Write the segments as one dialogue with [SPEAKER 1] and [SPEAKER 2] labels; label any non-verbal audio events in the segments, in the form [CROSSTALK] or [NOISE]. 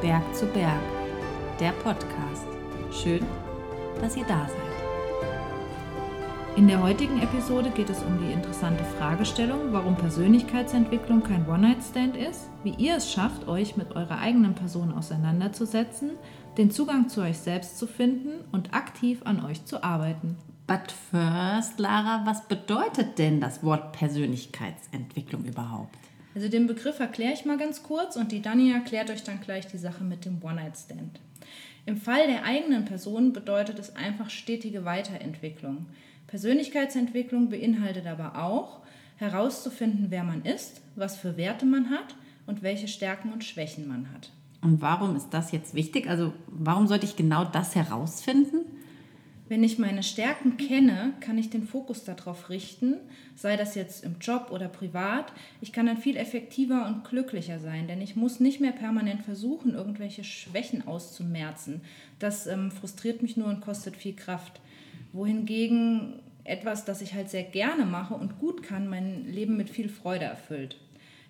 [SPEAKER 1] Berg zu Berg, der Podcast. Schön, dass ihr da seid. In der heutigen Episode geht es um die interessante Fragestellung, warum Persönlichkeitsentwicklung kein One-Night-Stand ist, wie ihr es schafft, euch mit eurer eigenen Person auseinanderzusetzen, den Zugang zu euch selbst zu finden und aktiv an euch zu arbeiten.
[SPEAKER 2] But first, Lara, was bedeutet denn das Wort Persönlichkeitsentwicklung überhaupt?
[SPEAKER 1] Also den Begriff erkläre ich mal ganz kurz und die Dani erklärt euch dann gleich die Sache mit dem One-Night-Stand. Im Fall der eigenen Person bedeutet es einfach stetige Weiterentwicklung. Persönlichkeitsentwicklung beinhaltet aber auch, herauszufinden, wer man ist, was für Werte man hat und welche Stärken und Schwächen man hat.
[SPEAKER 2] Und warum ist das jetzt wichtig? Also warum sollte ich genau das herausfinden?
[SPEAKER 1] Wenn ich meine Stärken kenne, kann ich den Fokus darauf richten, sei das jetzt im Job oder privat. Ich kann dann viel effektiver und glücklicher sein, denn ich muss nicht mehr permanent versuchen, irgendwelche Schwächen auszumerzen. Das ähm, frustriert mich nur und kostet viel Kraft wohingegen etwas, das ich halt sehr gerne mache und gut kann, mein Leben mit viel Freude erfüllt.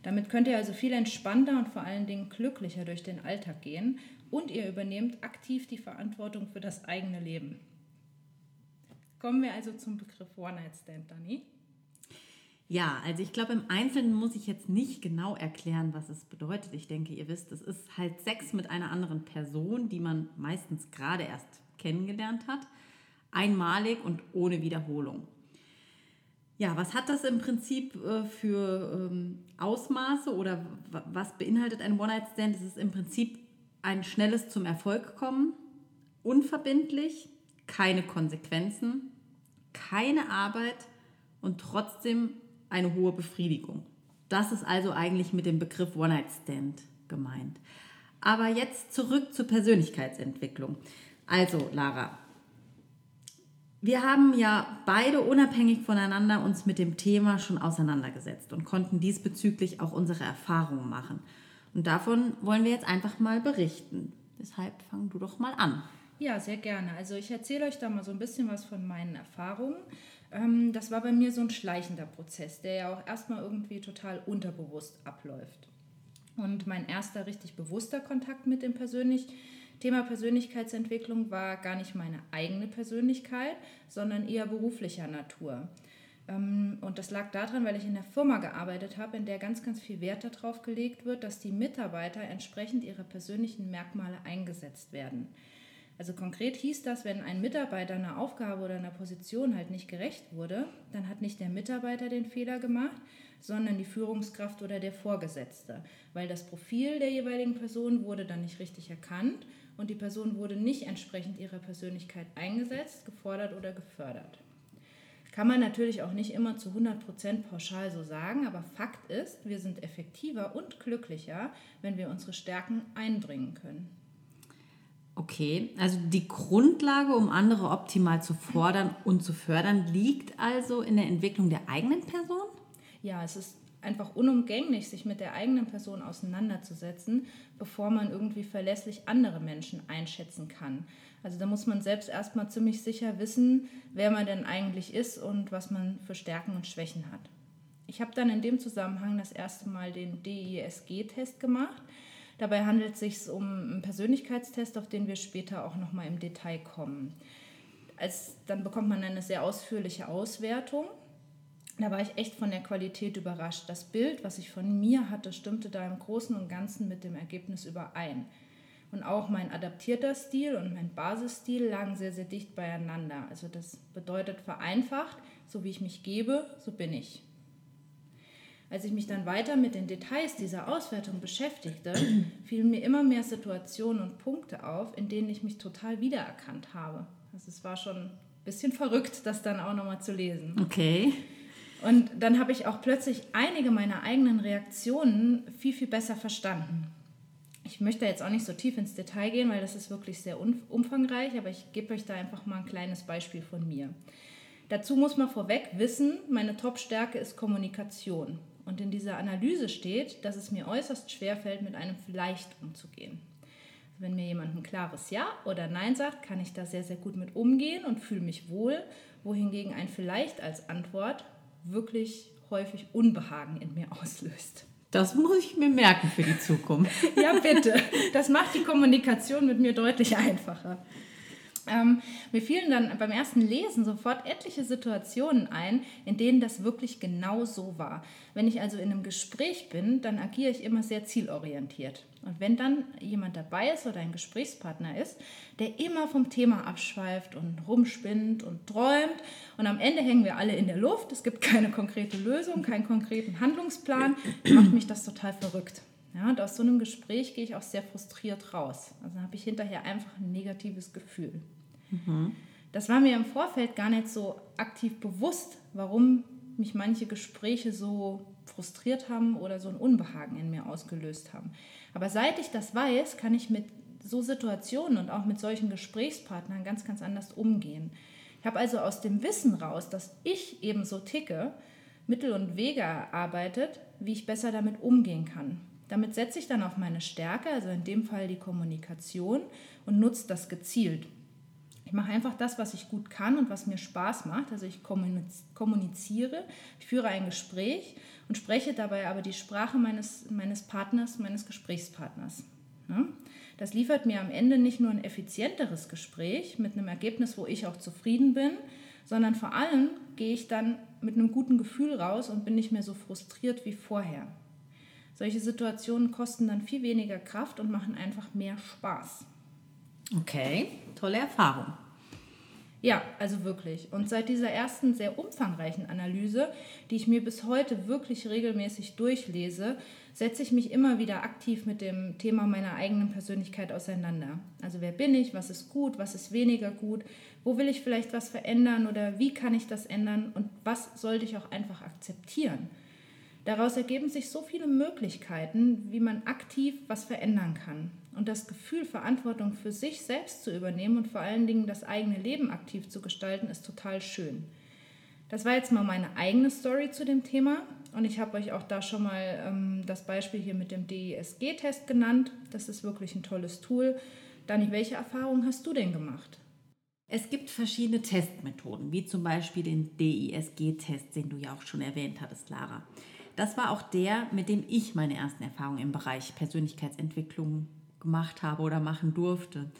[SPEAKER 1] Damit könnt ihr also viel entspannter und vor allen Dingen glücklicher durch den Alltag gehen und ihr übernehmt aktiv die Verantwortung für das eigene Leben. Kommen wir also zum Begriff One-Night-Stand, Dani.
[SPEAKER 2] Ja, also ich glaube, im Einzelnen muss ich jetzt nicht genau erklären, was es bedeutet. Ich denke, ihr wisst, es ist halt Sex mit einer anderen Person, die man meistens gerade erst kennengelernt hat einmalig und ohne Wiederholung. Ja, was hat das im Prinzip äh, für ähm, Ausmaße oder was beinhaltet ein One-Night-Stand? Es ist im Prinzip ein schnelles zum Erfolg kommen, unverbindlich, keine Konsequenzen, keine Arbeit und trotzdem eine hohe Befriedigung. Das ist also eigentlich mit dem Begriff One-Night-Stand gemeint. Aber jetzt zurück zur Persönlichkeitsentwicklung. Also, Lara, wir haben ja beide unabhängig voneinander uns mit dem Thema schon auseinandergesetzt und konnten diesbezüglich auch unsere Erfahrungen machen. Und davon wollen wir jetzt einfach mal berichten. Deshalb fang du doch mal an.
[SPEAKER 1] Ja, sehr gerne. Also ich erzähle euch da mal so ein bisschen was von meinen Erfahrungen. Ähm, das war bei mir so ein schleichender Prozess, der ja auch erstmal irgendwie total unterbewusst abläuft. Und mein erster richtig bewusster Kontakt mit dem persönlich Thema Persönlichkeitsentwicklung war gar nicht meine eigene Persönlichkeit, sondern eher beruflicher Natur. Ähm, und das lag daran, weil ich in der Firma gearbeitet habe, in der ganz, ganz viel Wert darauf gelegt wird, dass die Mitarbeiter entsprechend ihrer persönlichen Merkmale eingesetzt werden. Also konkret hieß das, wenn ein Mitarbeiter einer Aufgabe oder einer Position halt nicht gerecht wurde, dann hat nicht der Mitarbeiter den Fehler gemacht, sondern die Führungskraft oder der Vorgesetzte, weil das Profil der jeweiligen Person wurde dann nicht richtig erkannt und die Person wurde nicht entsprechend ihrer Persönlichkeit eingesetzt, gefordert oder gefördert. Kann man natürlich auch nicht immer zu 100% pauschal so sagen, aber Fakt ist, wir sind effektiver und glücklicher, wenn wir unsere Stärken einbringen können.
[SPEAKER 2] Okay, also die Grundlage, um andere optimal zu fordern und zu fördern, liegt also in der Entwicklung der eigenen Person?
[SPEAKER 1] Ja, es ist einfach unumgänglich, sich mit der eigenen Person auseinanderzusetzen, bevor man irgendwie verlässlich andere Menschen einschätzen kann. Also da muss man selbst erstmal ziemlich sicher wissen, wer man denn eigentlich ist und was man für Stärken und Schwächen hat. Ich habe dann in dem Zusammenhang das erste Mal den DISG-Test gemacht. Dabei handelt es sich um einen Persönlichkeitstest, auf den wir später auch nochmal im Detail kommen. Als, dann bekommt man eine sehr ausführliche Auswertung da war ich echt von der Qualität überrascht. Das Bild, was ich von mir hatte, stimmte da im Großen und Ganzen mit dem Ergebnis überein. Und auch mein adaptierter Stil und mein Basisstil lagen sehr, sehr dicht beieinander. Also das bedeutet vereinfacht, so wie ich mich gebe, so bin ich. Als ich mich dann weiter mit den Details dieser Auswertung beschäftigte, [CLEARS THROAT] fielen mir immer mehr Situationen und Punkte auf, in denen ich mich total wiedererkannt habe. Also es war schon ein bisschen verrückt, das dann auch nochmal zu lesen.
[SPEAKER 2] Okay.
[SPEAKER 1] Und dann habe ich auch plötzlich einige meiner eigenen Reaktionen viel, viel besser verstanden. Ich möchte jetzt auch nicht so tief ins Detail gehen, weil das ist wirklich sehr umfangreich, aber ich gebe euch da einfach mal ein kleines Beispiel von mir. Dazu muss man vorweg wissen, meine Top-Stärke ist Kommunikation. Und in dieser Analyse steht, dass es mir äußerst schwer fällt, mit einem Vielleicht umzugehen. Wenn mir jemand ein klares Ja oder Nein sagt, kann ich da sehr, sehr gut mit umgehen und fühle mich wohl, wohingegen ein Vielleicht als Antwort wirklich häufig Unbehagen in mir auslöst.
[SPEAKER 2] Das muss ich mir merken für die Zukunft.
[SPEAKER 1] ja, bitte. Das macht die Kommunikation mit mir deutlich einfacher. Ähm, mir fielen dann beim ersten Lesen sofort etliche Situationen ein, in denen das wirklich genau so war. Wenn ich also in einem Gespräch bin, dann agiere ich immer sehr zielorientiert. Und wenn dann jemand dabei ist oder ein Gesprächspartner ist, der immer vom Thema abschweift und rumspinnt und träumt und am Ende hängen wir alle in der Luft, es gibt keine konkrete Lösung, keinen konkreten Handlungsplan, macht mich das total verrückt. Ja, und aus so einem Gespräch gehe ich auch sehr frustriert raus. Also habe ich hinterher einfach ein negatives Gefühl. Mhm. Das war mir im Vorfeld gar nicht so aktiv bewusst, warum mich manche Gespräche so frustriert haben oder so ein Unbehagen in mir ausgelöst haben. Aber seit ich das weiß, kann ich mit so Situationen und auch mit solchen Gesprächspartnern ganz, ganz anders umgehen. Ich habe also aus dem Wissen raus, dass ich eben so ticke, Mittel und Wege erarbeitet, wie ich besser damit umgehen kann. Damit setze ich dann auf meine Stärke, also in dem Fall die Kommunikation, und nutze das gezielt. Ich mache einfach das, was ich gut kann und was mir Spaß macht. Also ich kommuniziere, ich führe ein Gespräch und spreche dabei aber die Sprache meines, meines Partners, meines Gesprächspartners. Das liefert mir am Ende nicht nur ein effizienteres Gespräch mit einem Ergebnis, wo ich auch zufrieden bin, sondern vor allem gehe ich dann mit einem guten Gefühl raus und bin nicht mehr so frustriert wie vorher. Solche Situationen kosten dann viel weniger Kraft und machen einfach mehr Spaß.
[SPEAKER 2] Okay, tolle Erfahrung.
[SPEAKER 1] Ja, also wirklich. Und seit dieser ersten sehr umfangreichen Analyse, die ich mir bis heute wirklich regelmäßig durchlese, setze ich mich immer wieder aktiv mit dem Thema meiner eigenen Persönlichkeit auseinander. Also wer bin ich, was ist gut, was ist weniger gut, wo will ich vielleicht was verändern oder wie kann ich das ändern und was sollte ich auch einfach akzeptieren. Daraus ergeben sich so viele Möglichkeiten, wie man aktiv was verändern kann. Und das Gefühl, Verantwortung für sich selbst zu übernehmen und vor allen Dingen das eigene Leben aktiv zu gestalten, ist total schön. Das war jetzt mal meine eigene Story zu dem Thema. Und ich habe euch auch da schon mal ähm, das Beispiel hier mit dem DISG-Test genannt. Das ist wirklich ein tolles Tool. Dani, welche Erfahrungen hast du denn gemacht?
[SPEAKER 2] Es gibt verschiedene Testmethoden, wie zum Beispiel den DISG-Test, den du ja auch schon erwähnt hattest, Lara. Das war auch der, mit dem ich meine ersten Erfahrungen im Bereich Persönlichkeitsentwicklung gemacht habe oder machen durfte.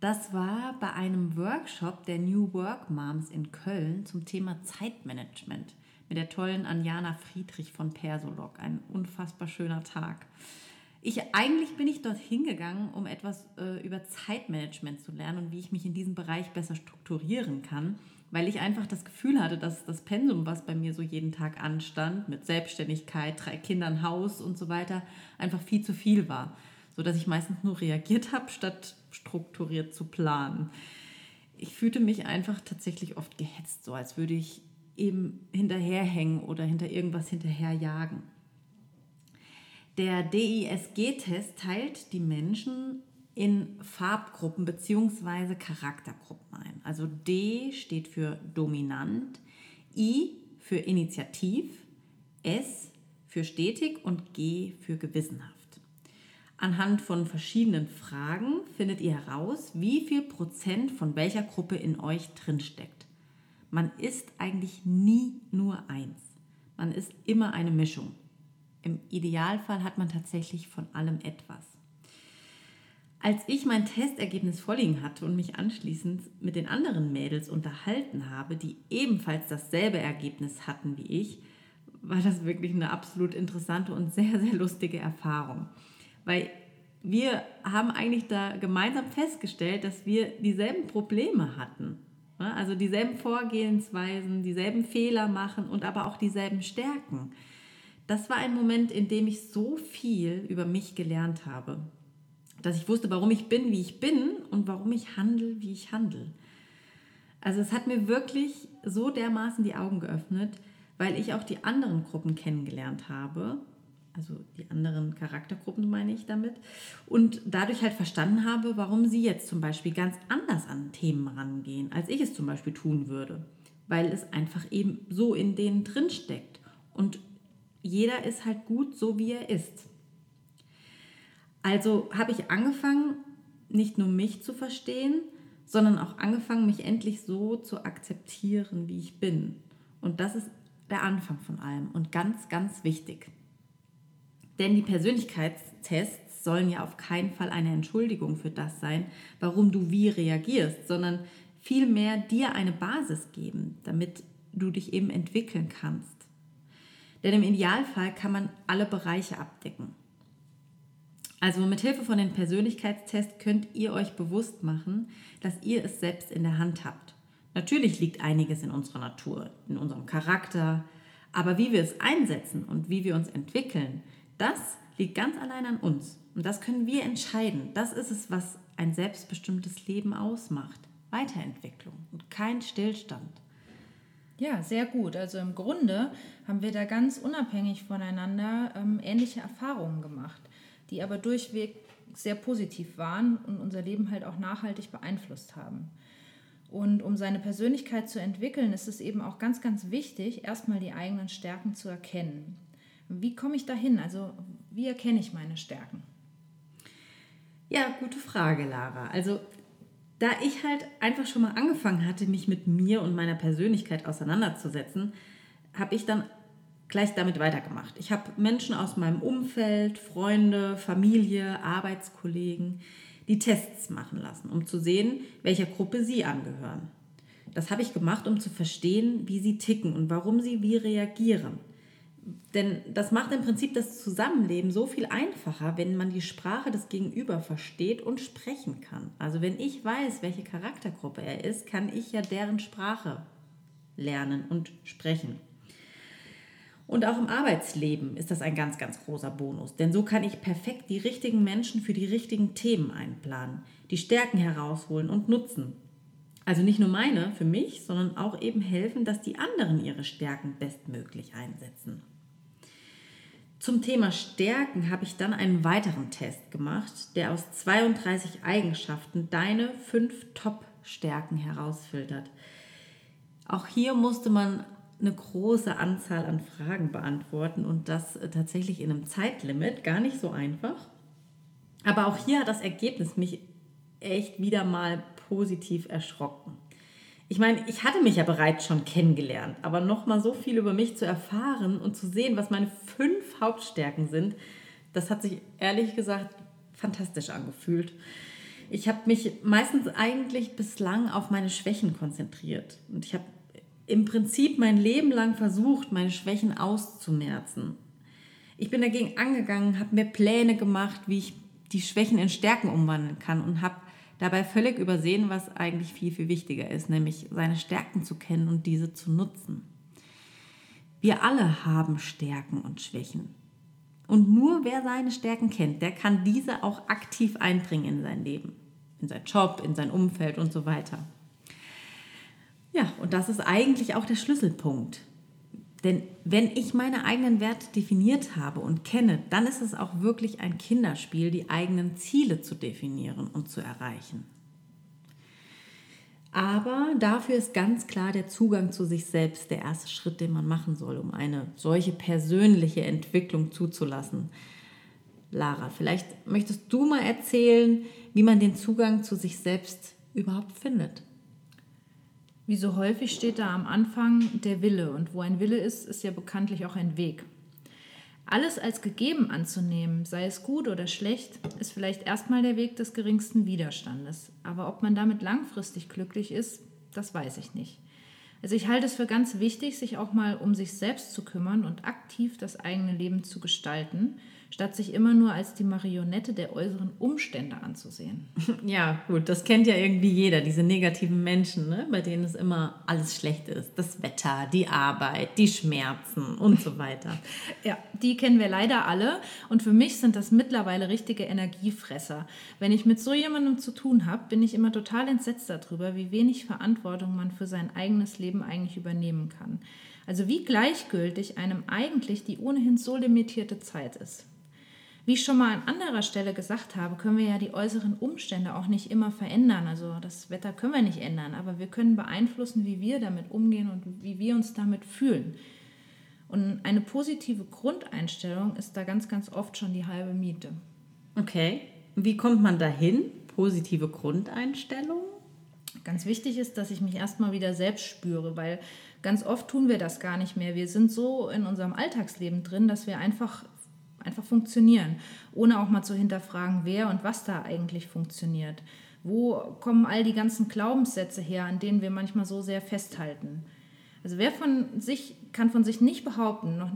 [SPEAKER 2] Das war bei einem Workshop der New Work Moms in Köln zum Thema Zeitmanagement mit der tollen Anjana Friedrich von Persolog. Ein unfassbar schöner Tag. Ich, eigentlich bin ich dort hingegangen, um etwas äh, über Zeitmanagement zu lernen und wie ich mich in diesem Bereich besser strukturieren kann, weil ich einfach das Gefühl hatte, dass das Pensum, was bei mir so jeden Tag anstand, mit Selbstständigkeit, drei Kindern, Haus und so weiter, einfach viel zu viel war sodass ich meistens nur reagiert habe, statt strukturiert zu planen. Ich fühlte mich einfach tatsächlich oft gehetzt, so als würde ich eben hinterherhängen oder hinter irgendwas hinterherjagen. Der DISG-Test teilt die Menschen in Farbgruppen bzw. Charaktergruppen ein. Also D steht für dominant, I für initiativ, S für stetig und G für gewissenhaft. Anhand von verschiedenen Fragen findet ihr heraus, wie viel Prozent von welcher Gruppe in euch drinsteckt. Man ist eigentlich nie nur eins. Man ist immer eine Mischung. Im Idealfall hat man tatsächlich von allem etwas. Als ich mein Testergebnis vorliegen hatte und mich anschließend mit den anderen Mädels unterhalten habe, die ebenfalls dasselbe Ergebnis hatten wie ich, war das wirklich eine absolut interessante und sehr, sehr lustige Erfahrung. Weil wir haben eigentlich da gemeinsam festgestellt, dass wir dieselben Probleme hatten. Also dieselben Vorgehensweisen, dieselben Fehler machen und aber auch dieselben Stärken. Das war ein Moment, in dem ich so viel über mich gelernt habe, dass ich wusste, warum ich bin, wie ich bin und warum ich handle, wie ich handle. Also es hat mir wirklich so dermaßen die Augen geöffnet, weil ich auch die anderen Gruppen kennengelernt habe also die anderen Charaktergruppen meine ich damit, und dadurch halt verstanden habe, warum sie jetzt zum Beispiel ganz anders an Themen rangehen, als ich es zum Beispiel tun würde, weil es einfach eben so in denen drin steckt und jeder ist halt gut so, wie er ist. Also habe ich angefangen, nicht nur mich zu verstehen, sondern auch angefangen, mich endlich so zu akzeptieren, wie ich bin. Und das ist der Anfang von allem und ganz, ganz wichtig. Denn die Persönlichkeitstests sollen ja auf keinen Fall eine Entschuldigung für das sein, warum du wie reagierst, sondern vielmehr dir eine Basis geben, damit du dich eben entwickeln kannst. Denn im Idealfall kann man alle Bereiche abdecken. Also mit Hilfe von den Persönlichkeitstests könnt ihr euch bewusst machen, dass ihr es selbst in der Hand habt. Natürlich liegt einiges in unserer Natur, in unserem Charakter, aber wie wir es einsetzen und wie wir uns entwickeln, das liegt ganz allein an uns. Und das können wir entscheiden. Das ist es, was ein selbstbestimmtes Leben ausmacht. Weiterentwicklung und kein Stillstand.
[SPEAKER 1] Ja, sehr gut. Also im Grunde haben wir da ganz unabhängig voneinander ähm, ähnliche Erfahrungen gemacht, die aber durchweg sehr positiv waren und unser Leben halt auch nachhaltig beeinflusst haben. Und um seine Persönlichkeit zu entwickeln, ist es eben auch ganz, ganz wichtig, erstmal die eigenen Stärken zu erkennen. Wie komme ich dahin? Also wie erkenne ich meine Stärken?
[SPEAKER 2] Ja, gute Frage, Lara. Also da ich halt einfach schon mal angefangen hatte, mich mit mir und meiner Persönlichkeit auseinanderzusetzen, habe ich dann gleich damit weitergemacht. Ich habe Menschen aus meinem Umfeld, Freunde, Familie, Arbeitskollegen, die Tests machen lassen, um zu sehen, welcher Gruppe sie angehören. Das habe ich gemacht, um zu verstehen, wie sie ticken und warum sie wie reagieren. Denn das macht im Prinzip das Zusammenleben so viel einfacher, wenn man die Sprache des Gegenüber versteht und sprechen kann. Also wenn ich weiß, welche Charaktergruppe er ist, kann ich ja deren Sprache lernen und sprechen. Und auch im Arbeitsleben ist das ein ganz, ganz großer Bonus, denn so kann ich perfekt die richtigen Menschen für die richtigen Themen einplanen, die Stärken herausholen und nutzen. Also nicht nur meine für mich, sondern auch eben helfen, dass die anderen ihre Stärken bestmöglich einsetzen. Zum Thema Stärken habe ich dann einen weiteren Test gemacht, der aus 32 Eigenschaften deine fünf Top-Stärken herausfiltert. Auch hier musste man eine große Anzahl an Fragen beantworten und das tatsächlich in einem Zeitlimit, gar nicht so einfach. Aber auch hier hat das Ergebnis mich echt wieder mal positiv erschrocken. Ich meine, ich hatte mich ja bereits schon kennengelernt, aber noch mal so viel über mich zu erfahren und zu sehen, was meine fünf Hauptstärken sind, das hat sich ehrlich gesagt fantastisch angefühlt. Ich habe mich meistens eigentlich bislang auf meine Schwächen konzentriert und ich habe im Prinzip mein Leben lang versucht, meine Schwächen auszumerzen. Ich bin dagegen angegangen, habe mir Pläne gemacht, wie ich die Schwächen in Stärken umwandeln kann und habe dabei völlig übersehen, was eigentlich viel, viel wichtiger ist, nämlich seine Stärken zu kennen und diese zu nutzen. Wir alle haben Stärken und Schwächen. Und nur wer seine Stärken kennt, der kann diese auch aktiv einbringen in sein Leben, in seinen Job, in sein Umfeld und so weiter. Ja, und das ist eigentlich auch der Schlüsselpunkt. Denn wenn ich meine eigenen Werte definiert habe und kenne, dann ist es auch wirklich ein Kinderspiel, die eigenen Ziele zu definieren und zu erreichen. Aber dafür ist ganz klar der Zugang zu sich selbst der erste Schritt, den man machen soll, um eine solche persönliche Entwicklung zuzulassen. Lara, vielleicht möchtest du mal erzählen, wie man den Zugang zu sich selbst überhaupt findet.
[SPEAKER 1] Wie so häufig steht da am Anfang der Wille und wo ein Wille ist, ist ja bekanntlich auch ein Weg. Alles als gegeben anzunehmen, sei es gut oder schlecht, ist vielleicht erstmal der Weg des geringsten Widerstandes. Aber ob man damit langfristig glücklich ist, das weiß ich nicht. Also ich halte es für ganz wichtig, sich auch mal um sich selbst zu kümmern und aktiv das eigene Leben zu gestalten statt sich immer nur als die Marionette der äußeren Umstände anzusehen. [LAUGHS]
[SPEAKER 2] Ja, gut, das kennt ja irgendwie jeder, diese negativen Menschen, ne? bei denen es immer alles schlecht ist. Das Wetter, die Arbeit, die Schmerzen und so weiter. [LAUGHS]
[SPEAKER 1] ja, die kennen wir leider alle und für mich sind das mittlerweile richtige Energiefresser. Wenn ich mit so jemandem zu tun habe, bin ich immer total entsetzt darüber, wie wenig Verantwortung man für sein eigenes Leben eigentlich übernehmen kann. Also wie gleichgültig einem eigentlich die ohnehin so limitierte Zeit ist. Wie ich schon mal an anderer Stelle gesagt habe, können wir ja die äußeren Umstände auch nicht immer verändern. Also das Wetter können wir nicht ändern, aber wir können beeinflussen, wie wir damit umgehen und wie wir uns damit fühlen. Und eine positive Grundeinstellung ist da ganz, ganz oft schon die halbe Miete.
[SPEAKER 2] Okay. Wie kommt man dahin? Positive Grundeinstellung?
[SPEAKER 1] Ganz wichtig ist, dass ich mich erstmal wieder selbst spüre, weil ganz oft tun wir das gar nicht mehr. Wir sind so in unserem Alltagsleben drin, dass wir einfach einfach funktionieren, ohne auch mal zu hinterfragen, wer und was da eigentlich funktioniert. Wo kommen all die ganzen Glaubenssätze her, an denen wir manchmal so sehr festhalten? Also wer von sich kann von sich nicht behaupten, noch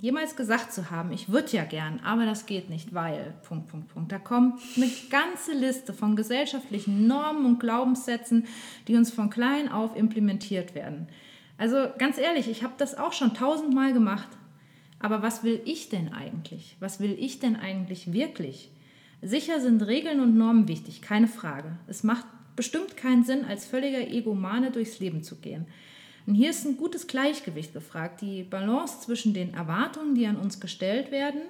[SPEAKER 1] jemals gesagt zu haben, ich würde ja gern, aber das geht nicht, weil, Punkt, Punkt, Punkt. Da kommt eine ganze Liste von gesellschaftlichen Normen und Glaubenssätzen, die uns von klein auf implementiert werden. Also ganz ehrlich, ich habe das auch schon tausendmal gemacht. Aber was will ich denn eigentlich? Was will ich denn eigentlich wirklich? Sicher sind Regeln und Normen wichtig, keine Frage. Es macht bestimmt keinen Sinn, als völliger Egomane durchs Leben zu gehen. Und hier ist ein gutes Gleichgewicht gefragt, die Balance zwischen den Erwartungen, die an uns gestellt werden,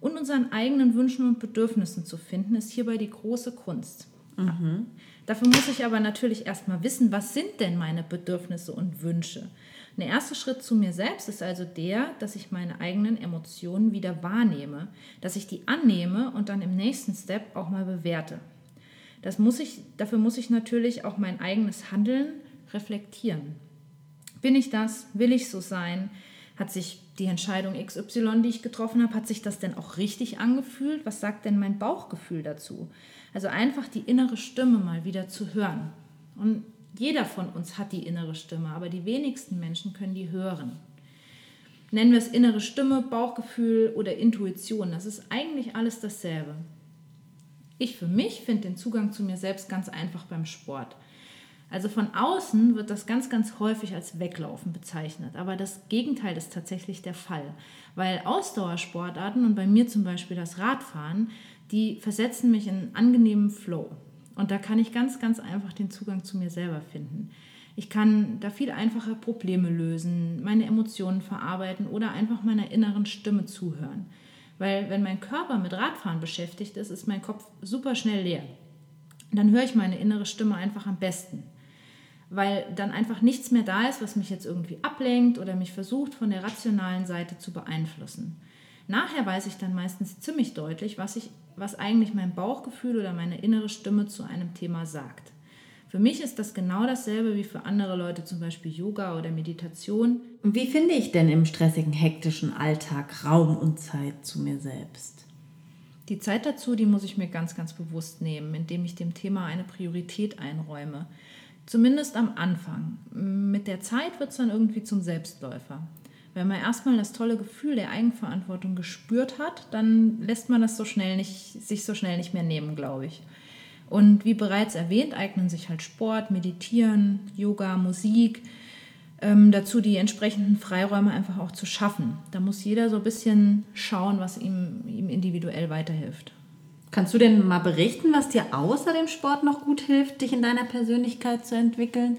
[SPEAKER 1] und unseren eigenen Wünschen und Bedürfnissen zu finden, ist hierbei die große Kunst. Mhm. Dafür muss ich aber natürlich erstmal wissen, was sind denn meine Bedürfnisse und Wünsche. Ein erster Schritt zu mir selbst ist also der, dass ich meine eigenen Emotionen wieder wahrnehme, dass ich die annehme und dann im nächsten Step auch mal bewerte. Das muss ich, dafür muss ich natürlich auch mein eigenes Handeln reflektieren. Bin ich das? Will ich so sein? Hat sich die Entscheidung XY, die ich getroffen habe, hat sich das denn auch richtig angefühlt? Was sagt denn mein Bauchgefühl dazu? Also einfach die innere Stimme mal wieder zu hören. Und jeder von uns hat die innere Stimme, aber die wenigsten Menschen können die hören. Nennen wir es innere Stimme, Bauchgefühl oder Intuition. Das ist eigentlich alles dasselbe. Ich für mich finde den Zugang zu mir selbst ganz einfach beim Sport. Also von außen wird das ganz, ganz häufig als Weglaufen bezeichnet. Aber das Gegenteil ist tatsächlich der Fall. Weil Ausdauersportarten und bei mir zum Beispiel das Radfahren, die versetzen mich in einen angenehmen Flow. Und da kann ich ganz, ganz einfach den Zugang zu mir selber finden. Ich kann da viel einfacher Probleme lösen, meine Emotionen verarbeiten oder einfach meiner inneren Stimme zuhören. Weil wenn mein Körper mit Radfahren beschäftigt ist, ist mein Kopf super schnell leer. Dann höre ich meine innere Stimme einfach am besten weil dann einfach nichts mehr da ist, was mich jetzt irgendwie ablenkt oder mich versucht von der rationalen Seite zu beeinflussen. Nachher weiß ich dann meistens ziemlich deutlich, was, ich, was eigentlich mein Bauchgefühl oder meine innere Stimme zu einem Thema sagt. Für mich ist das genau dasselbe wie für andere Leute, zum Beispiel Yoga oder Meditation.
[SPEAKER 2] Wie finde ich denn im stressigen, hektischen Alltag Raum und Zeit zu mir selbst?
[SPEAKER 1] Die Zeit dazu, die muss ich mir ganz, ganz bewusst nehmen, indem ich dem Thema eine Priorität einräume. Zumindest am Anfang. Mit der Zeit wird es dann irgendwie zum Selbstläufer. Wenn man erstmal das tolle Gefühl der Eigenverantwortung gespürt hat, dann lässt man das so schnell nicht, sich so schnell nicht mehr nehmen, glaube ich. Und wie bereits erwähnt, eignen sich halt Sport, Meditieren, Yoga, Musik, ähm, dazu die entsprechenden Freiräume einfach auch zu schaffen. Da muss jeder so ein bisschen schauen, was ihm, ihm individuell weiterhilft.
[SPEAKER 2] Kannst du denn mal berichten, was dir außer dem Sport noch gut hilft, dich in deiner Persönlichkeit zu entwickeln?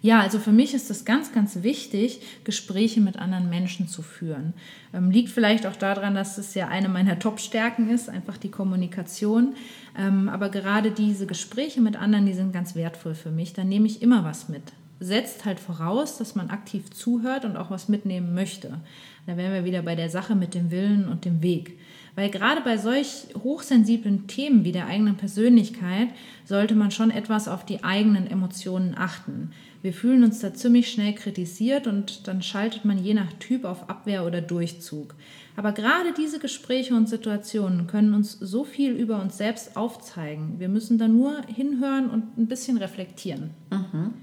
[SPEAKER 1] Ja, also für mich ist es ganz, ganz wichtig, Gespräche mit anderen Menschen zu führen. Ähm, liegt vielleicht auch daran, dass es ja eine meiner Top-Stärken ist, einfach die Kommunikation. Ähm, aber gerade diese Gespräche mit anderen, die sind ganz wertvoll für mich. Da nehme ich immer was mit. Setzt halt voraus, dass man aktiv zuhört und auch was mitnehmen möchte. Da wären wir wieder bei der Sache mit dem Willen und dem Weg. Weil gerade bei solch hochsensiblen Themen wie der eigenen Persönlichkeit sollte man schon etwas auf die eigenen Emotionen achten. Wir fühlen uns da ziemlich schnell kritisiert und dann schaltet man je nach Typ auf Abwehr oder Durchzug. Aber gerade diese Gespräche und Situationen können uns so viel über uns selbst aufzeigen. Wir müssen da nur hinhören und ein bisschen reflektieren. Mhm.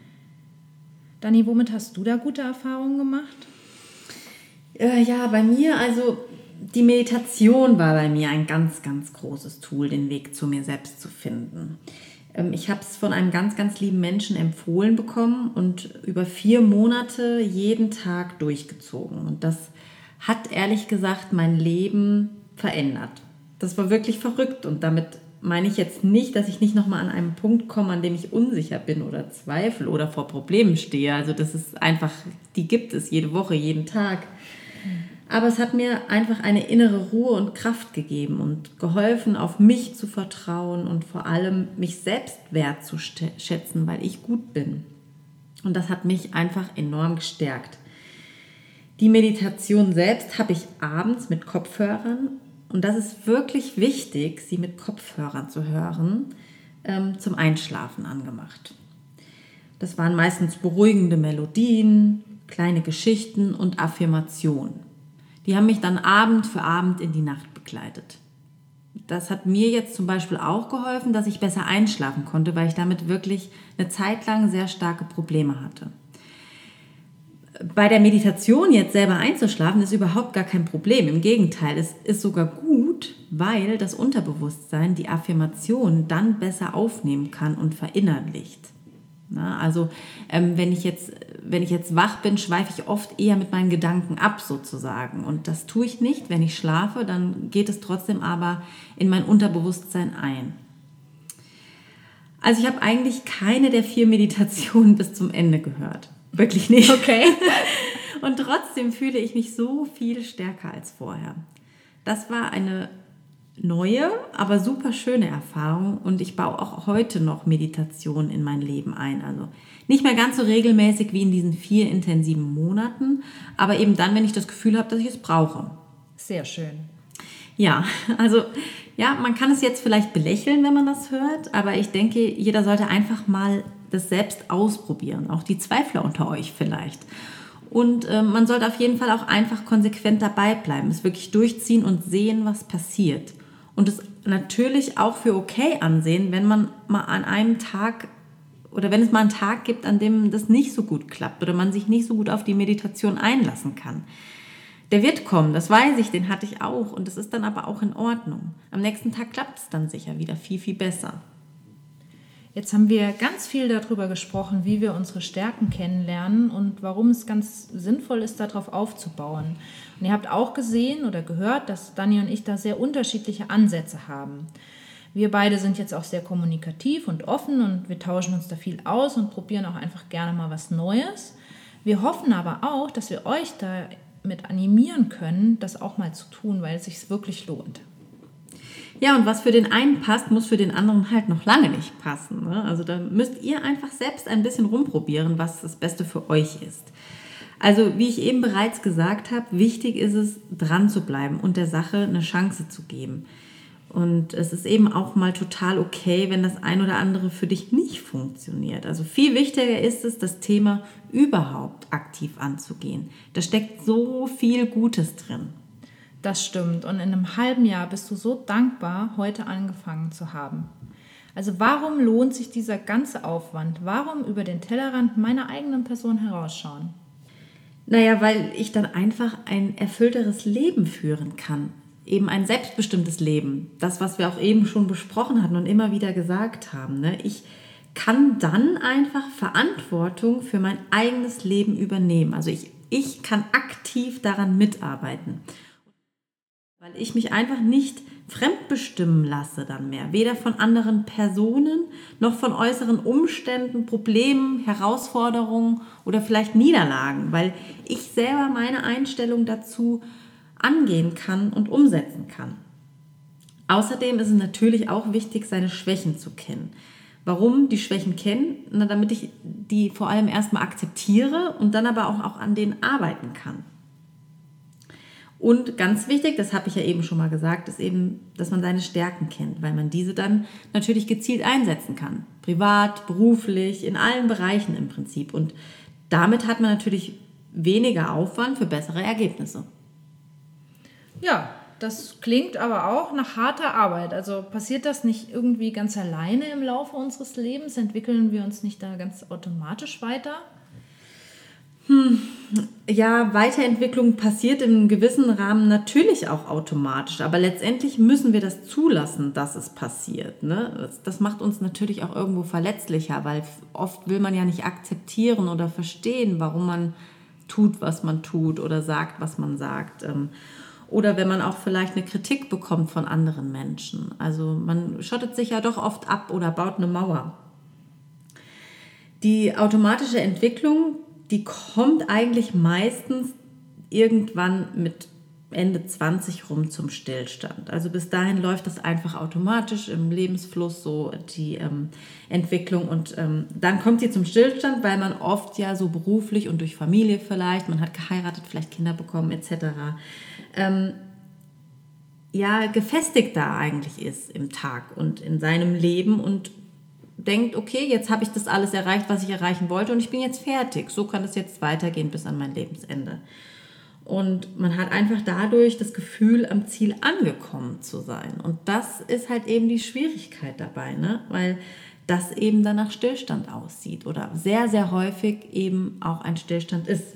[SPEAKER 1] Dani, womit hast du da gute Erfahrungen gemacht?
[SPEAKER 2] Äh, ja, bei mir, also die Meditation war bei mir ein ganz, ganz großes Tool, den Weg zu mir selbst zu finden. Ähm, ich habe es von einem ganz, ganz lieben Menschen empfohlen bekommen und über vier Monate jeden Tag durchgezogen. Und das hat ehrlich gesagt mein Leben verändert. Das war wirklich verrückt und damit meine ich jetzt nicht, dass ich nicht nochmal an einen Punkt komme, an dem ich unsicher bin oder zweifle oder vor Problemen stehe. Also das ist einfach, die gibt es jede Woche, jeden Tag. Aber es hat mir einfach eine innere Ruhe und Kraft gegeben und geholfen, auf mich zu vertrauen und vor allem mich selbst wertzuschätzen, weil ich gut bin. Und das hat mich einfach enorm gestärkt. Die Meditation selbst habe ich abends mit Kopfhörern und das ist wirklich wichtig, sie mit Kopfhörern zu hören, ähm, zum Einschlafen angemacht. Das waren meistens beruhigende Melodien, kleine Geschichten und Affirmationen. Die haben mich dann Abend für Abend in die Nacht begleitet. Das hat mir jetzt zum Beispiel auch geholfen, dass ich besser einschlafen konnte, weil ich damit wirklich eine Zeit lang sehr starke Probleme hatte. Bei der Meditation jetzt selber einzuschlafen ist überhaupt gar kein Problem. Im Gegenteil, es ist sogar gut, weil das Unterbewusstsein die Affirmation dann besser aufnehmen kann und verinnerlicht. Na, also ähm, wenn, ich jetzt, wenn ich jetzt wach bin, schweife ich oft eher mit meinen Gedanken ab sozusagen. Und das tue ich nicht. Wenn ich schlafe, dann geht es trotzdem aber in mein Unterbewusstsein ein. Also ich habe eigentlich keine der vier Meditationen bis zum Ende gehört. Wirklich nicht.
[SPEAKER 1] Okay. [LAUGHS]
[SPEAKER 2] Und trotzdem fühle ich mich so viel stärker als vorher. Das war eine neue, aber super schöne Erfahrung und ich baue auch heute noch Meditation in mein Leben ein. Also nicht mehr ganz so regelmäßig wie in diesen vier intensiven Monaten, aber eben dann, wenn ich das Gefühl habe, dass ich es brauche.
[SPEAKER 1] Sehr schön.
[SPEAKER 2] Ja, [LAUGHS] also ja, man kann es jetzt vielleicht belächeln, wenn man das hört, aber ich denke, jeder sollte einfach mal das selbst ausprobieren, auch die Zweifler unter euch vielleicht. Und äh, man sollte auf jeden Fall auch einfach konsequent dabei bleiben, es wirklich durchziehen und sehen, was passiert. Und es natürlich auch für okay ansehen, wenn man mal an einem Tag oder wenn es mal einen Tag gibt, an dem das nicht so gut klappt oder man sich nicht so gut auf die Meditation einlassen kann. Der wird kommen, das weiß ich, den hatte ich auch und das ist dann aber auch in Ordnung. Am nächsten Tag klappt es dann sicher wieder viel, viel besser.
[SPEAKER 1] Jetzt haben wir ganz viel darüber gesprochen, wie wir unsere Stärken kennenlernen und warum es ganz sinnvoll ist, darauf aufzubauen. Und ihr habt auch gesehen oder gehört, dass Dani und ich da sehr unterschiedliche Ansätze haben. Wir beide sind jetzt auch sehr kommunikativ und offen und wir tauschen uns da viel aus und probieren auch einfach gerne mal was Neues. Wir hoffen aber auch, dass wir euch damit animieren können, das auch mal zu tun, weil es sich wirklich lohnt.
[SPEAKER 2] Ja, und was für den einen passt, muss für den anderen halt noch lange nicht passen. Ne? Also da müsst ihr einfach selbst ein bisschen rumprobieren, was das Beste für euch ist. Also wie ich eben bereits gesagt habe, wichtig ist es, dran zu bleiben und der Sache eine Chance zu geben. Und es ist eben auch mal total okay, wenn das ein oder andere für dich nicht funktioniert. Also viel wichtiger ist es, das Thema überhaupt aktiv anzugehen. Da steckt so viel Gutes drin.
[SPEAKER 1] Das stimmt. Und in einem halben Jahr bist du so dankbar, heute angefangen zu haben. Also warum lohnt sich dieser ganze Aufwand? Warum über den Tellerrand meiner eigenen Person herausschauen?
[SPEAKER 2] Naja, weil ich dann einfach ein erfüllteres Leben führen kann. Eben ein selbstbestimmtes Leben. Das, was wir auch eben schon besprochen hatten und immer wieder gesagt haben. Ne? Ich kann dann einfach Verantwortung für mein eigenes Leben übernehmen. Also ich, ich kann aktiv daran mitarbeiten weil ich mich einfach nicht fremdbestimmen lasse dann mehr, weder von anderen Personen noch von äußeren Umständen, Problemen, Herausforderungen oder vielleicht Niederlagen, weil ich selber meine Einstellung dazu angehen kann und umsetzen kann. Außerdem ist es natürlich auch wichtig, seine Schwächen zu kennen. Warum die Schwächen kennen? Na, damit ich die vor allem erstmal akzeptiere und dann aber auch, auch an denen arbeiten kann. Und ganz wichtig, das habe ich ja eben schon mal gesagt, ist eben, dass man seine Stärken kennt, weil man diese dann natürlich gezielt einsetzen kann. Privat, beruflich, in allen Bereichen im Prinzip. Und damit hat man natürlich weniger Aufwand für bessere Ergebnisse.
[SPEAKER 1] Ja, das klingt aber auch nach harter Arbeit. Also passiert das nicht irgendwie ganz alleine im Laufe unseres Lebens? Entwickeln wir uns nicht da ganz automatisch weiter?
[SPEAKER 2] Hm, ja, Weiterentwicklung passiert im gewissen Rahmen natürlich auch automatisch, aber letztendlich müssen wir das zulassen, dass es passiert. Ne? Das, das macht uns natürlich auch irgendwo verletzlicher, weil oft will man ja nicht akzeptieren oder verstehen, warum man tut, was man tut oder sagt, was man sagt. Ähm, oder wenn man auch vielleicht eine Kritik bekommt von anderen Menschen. Also man schottet sich ja doch oft ab oder baut eine Mauer. Die automatische Entwicklung, die kommt eigentlich meistens irgendwann mit Ende 20 rum zum Stillstand. Also bis dahin läuft das einfach automatisch im Lebensfluss so die ähm, Entwicklung und ähm, dann kommt sie zum Stillstand, weil man oft ja so beruflich und durch Familie vielleicht, man hat geheiratet, vielleicht Kinder bekommen etc. Ähm, ja gefestigt da eigentlich ist im Tag und in seinem Leben und denkt, okay, jetzt habe ich das alles erreicht, was ich erreichen wollte und ich bin jetzt fertig. So kann es jetzt weitergehen bis an mein Lebensende. Und man hat einfach dadurch das Gefühl, am Ziel angekommen zu sein. Und das ist halt eben die Schwierigkeit dabei, ne? weil das eben dann nach Stillstand aussieht oder sehr, sehr häufig eben auch ein Stillstand ist.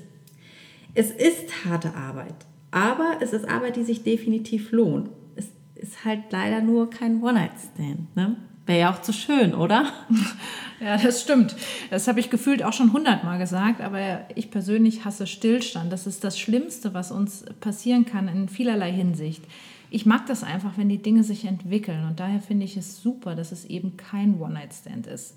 [SPEAKER 2] Es ist harte Arbeit, aber es ist Arbeit, die sich definitiv lohnt. Es ist halt leider nur kein One-Night-Stand. Ne? Wäre ja auch zu schön, oder? [LAUGHS]
[SPEAKER 1] Ja, das stimmt. Das habe ich gefühlt auch schon hundertmal gesagt, aber ich persönlich hasse Stillstand. Das ist das Schlimmste, was uns passieren kann in vielerlei Hinsicht. Ich mag das einfach, wenn die Dinge sich entwickeln und daher finde ich es super, dass es eben kein One-Night-Stand ist.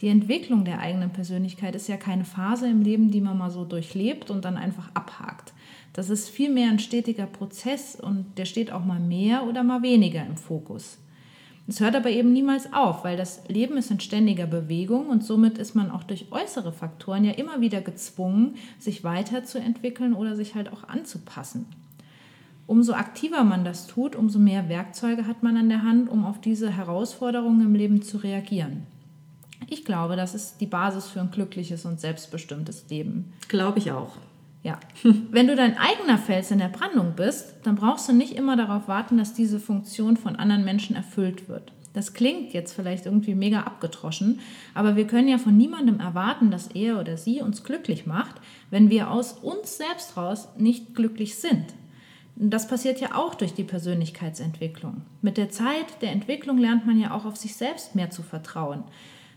[SPEAKER 1] Die Entwicklung der eigenen Persönlichkeit ist ja keine Phase im Leben, die man mal so durchlebt und dann einfach abhakt. Das ist vielmehr ein stetiger Prozess und der steht auch mal mehr oder mal weniger im Fokus. Es hört aber eben niemals auf, weil das Leben ist in ständiger Bewegung und somit ist man auch durch äußere Faktoren ja immer wieder gezwungen, sich weiterzuentwickeln oder sich halt auch anzupassen. Umso aktiver man das tut, umso mehr Werkzeuge hat man an der Hand, um auf diese Herausforderungen im Leben zu reagieren. Ich glaube, das ist die Basis für ein glückliches und selbstbestimmtes Leben.
[SPEAKER 2] Glaube ich auch.
[SPEAKER 1] Ja. [LAUGHS] Wenn du dein eigener Fels in der Brandung bist, dann brauchst du nicht immer darauf warten, dass diese Funktion von anderen Menschen erfüllt wird. Das klingt jetzt vielleicht irgendwie mega abgetroschen, aber wir können ja von niemandem erwarten, dass er oder sie uns glücklich macht, wenn wir aus uns selbst raus nicht glücklich sind. Das passiert ja auch durch die Persönlichkeitsentwicklung. Mit der Zeit der Entwicklung lernt man ja auch auf sich selbst mehr zu vertrauen.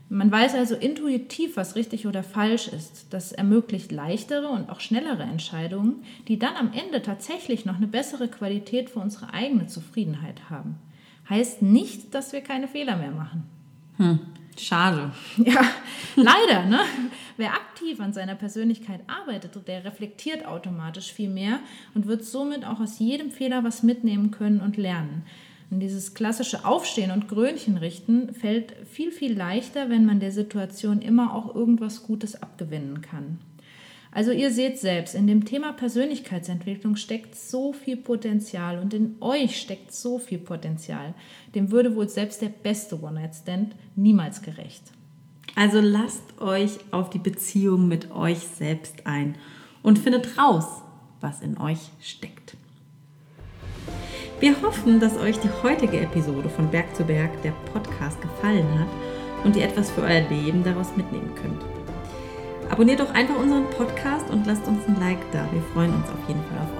[SPEAKER 1] Man weiß also intuitiv, was richtig oder falsch ist. Das ermöglicht leichtere und auch schnellere Entscheidungen, die dann am Ende tatsächlich noch eine bessere Qualität für unsere eigene Zufriedenheit haben. Heißt nicht, dass wir keine Fehler mehr machen.
[SPEAKER 2] Hm, schade. [LAUGHS]
[SPEAKER 1] Ja, leider. Ne? Wer aktiv an seiner Persönlichkeit arbeitet, der reflektiert automatisch viel mehr und wird somit auch aus jedem Fehler was mitnehmen können und lernen. Und dieses klassische Aufstehen und Grönchen richten fällt viel, viel leichter, wenn man der Situation immer auch irgendwas Gutes abgewinnen kann. Also ihr seht selbst, in dem Thema Persönlichkeitsentwicklung steckt so viel Potenzial und in euch steckt so viel Potenzial. Dem würde wohl selbst der beste One-Night-Stand niemals gerecht.
[SPEAKER 2] Also lasst euch auf die Beziehung mit euch selbst ein und findet raus, was in euch steckt. Wir hoffen, dass euch die heutige Episode von Berg zu Berg, der Podcast, gefallen hat und ihr etwas für euer Leben daraus mitnehmen könnt. Abonniert doch einfach unseren Podcast und lasst uns ein Like da. Wir freuen uns auf jeden Fall auf